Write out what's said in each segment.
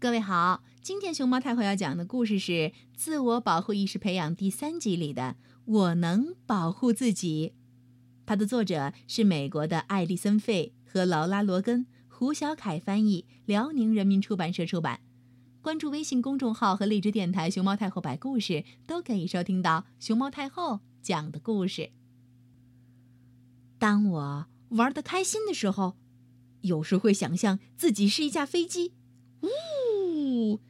各位好，今天熊猫太后要讲的故事是《自我保护意识培养》第三集里的“我能保护自己”。它的作者是美国的艾丽森·费和劳拉·罗根，胡小凯翻译，辽宁人民出版社出版。关注微信公众号和荔枝电台“熊猫太后摆故事”，都可以收听到熊猫太后讲的故事。当我玩得开心的时候，有时会想象自己是一架飞机。呜，呼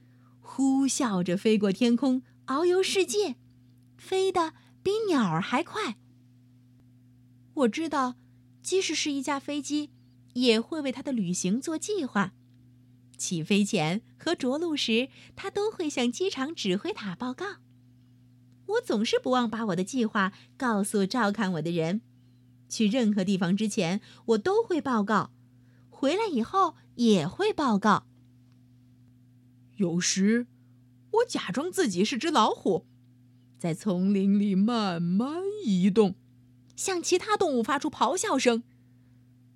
呼啸着飞过天空，遨游世界，飞得比鸟儿还快。我知道，即使是一架飞机，也会为它的旅行做计划。起飞前和着陆时，它都会向机场指挥塔报告。我总是不忘把我的计划告诉照看我的人。去任何地方之前，我都会报告；回来以后也会报告。有时，我假装自己是只老虎，在丛林里慢慢移动，向其他动物发出咆哮声。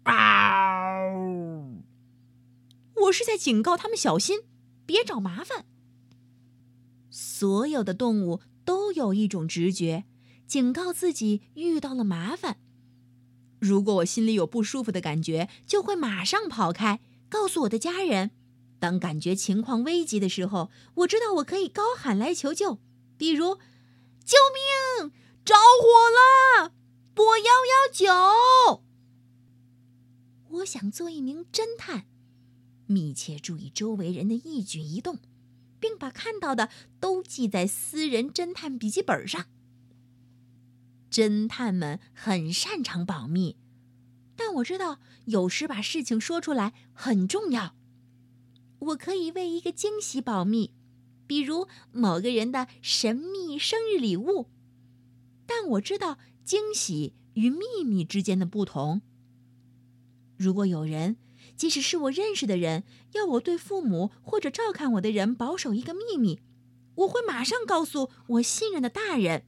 嗷！我是在警告他们小心，别找麻烦。所有的动物都有一种直觉，警告自己遇到了麻烦。如果我心里有不舒服的感觉，就会马上跑开，告诉我的家人。当感觉情况危急的时候，我知道我可以高喊来求救，比如“救命！着火了！拨幺幺九！”我想做一名侦探，密切注意周围人的一举一动，并把看到的都记在私人侦探笔记本上。侦探们很擅长保密，但我知道有时把事情说出来很重要。我可以为一个惊喜保密，比如某个人的神秘生日礼物。但我知道惊喜与秘密之间的不同。如果有人，即使是我认识的人，要我对父母或者照看我的人保守一个秘密，我会马上告诉我信任的大人。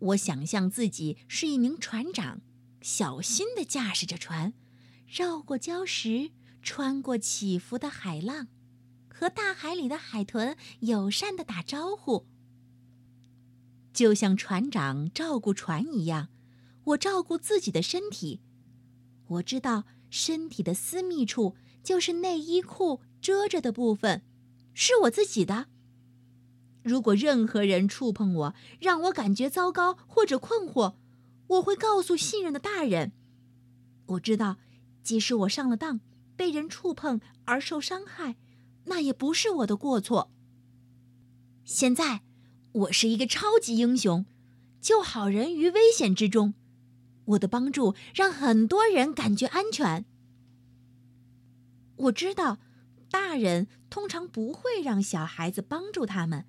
我想象自己是一名船长，小心地驾驶着船，绕过礁石。穿过起伏的海浪，和大海里的海豚友善的打招呼，就像船长照顾船一样，我照顾自己的身体。我知道身体的私密处就是内衣裤遮着的部分，是我自己的。如果任何人触碰我，让我感觉糟糕或者困惑，我会告诉信任的大人。我知道，即使我上了当。被人触碰而受伤害，那也不是我的过错。现在，我是一个超级英雄，救好人于危险之中。我的帮助让很多人感觉安全。我知道，大人通常不会让小孩子帮助他们。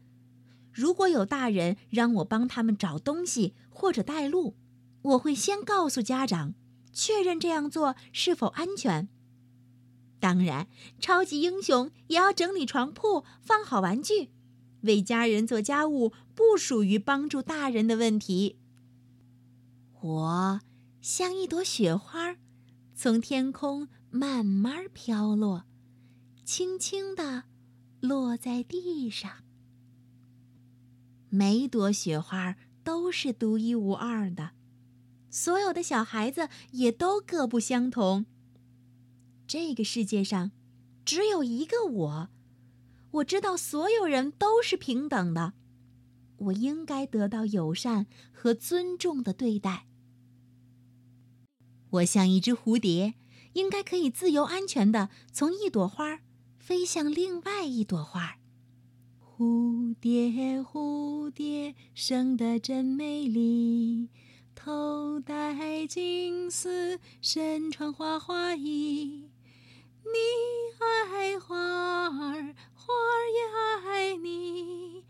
如果有大人让我帮他们找东西或者带路，我会先告诉家长，确认这样做是否安全。当然，超级英雄也要整理床铺、放好玩具，为家人做家务，不属于帮助大人的问题。我像一朵雪花，从天空慢慢飘落，轻轻地落在地上。每朵雪花都是独一无二的，所有的小孩子也都各不相同。这个世界上，只有一个我。我知道所有人都是平等的，我应该得到友善和尊重的对待。我像一只蝴蝶，应该可以自由安全的从一朵花飞向另外一朵花。蝴蝶，蝴蝶，生得真美丽，头戴金丝，身穿花花衣。你爱花儿花儿也爱你。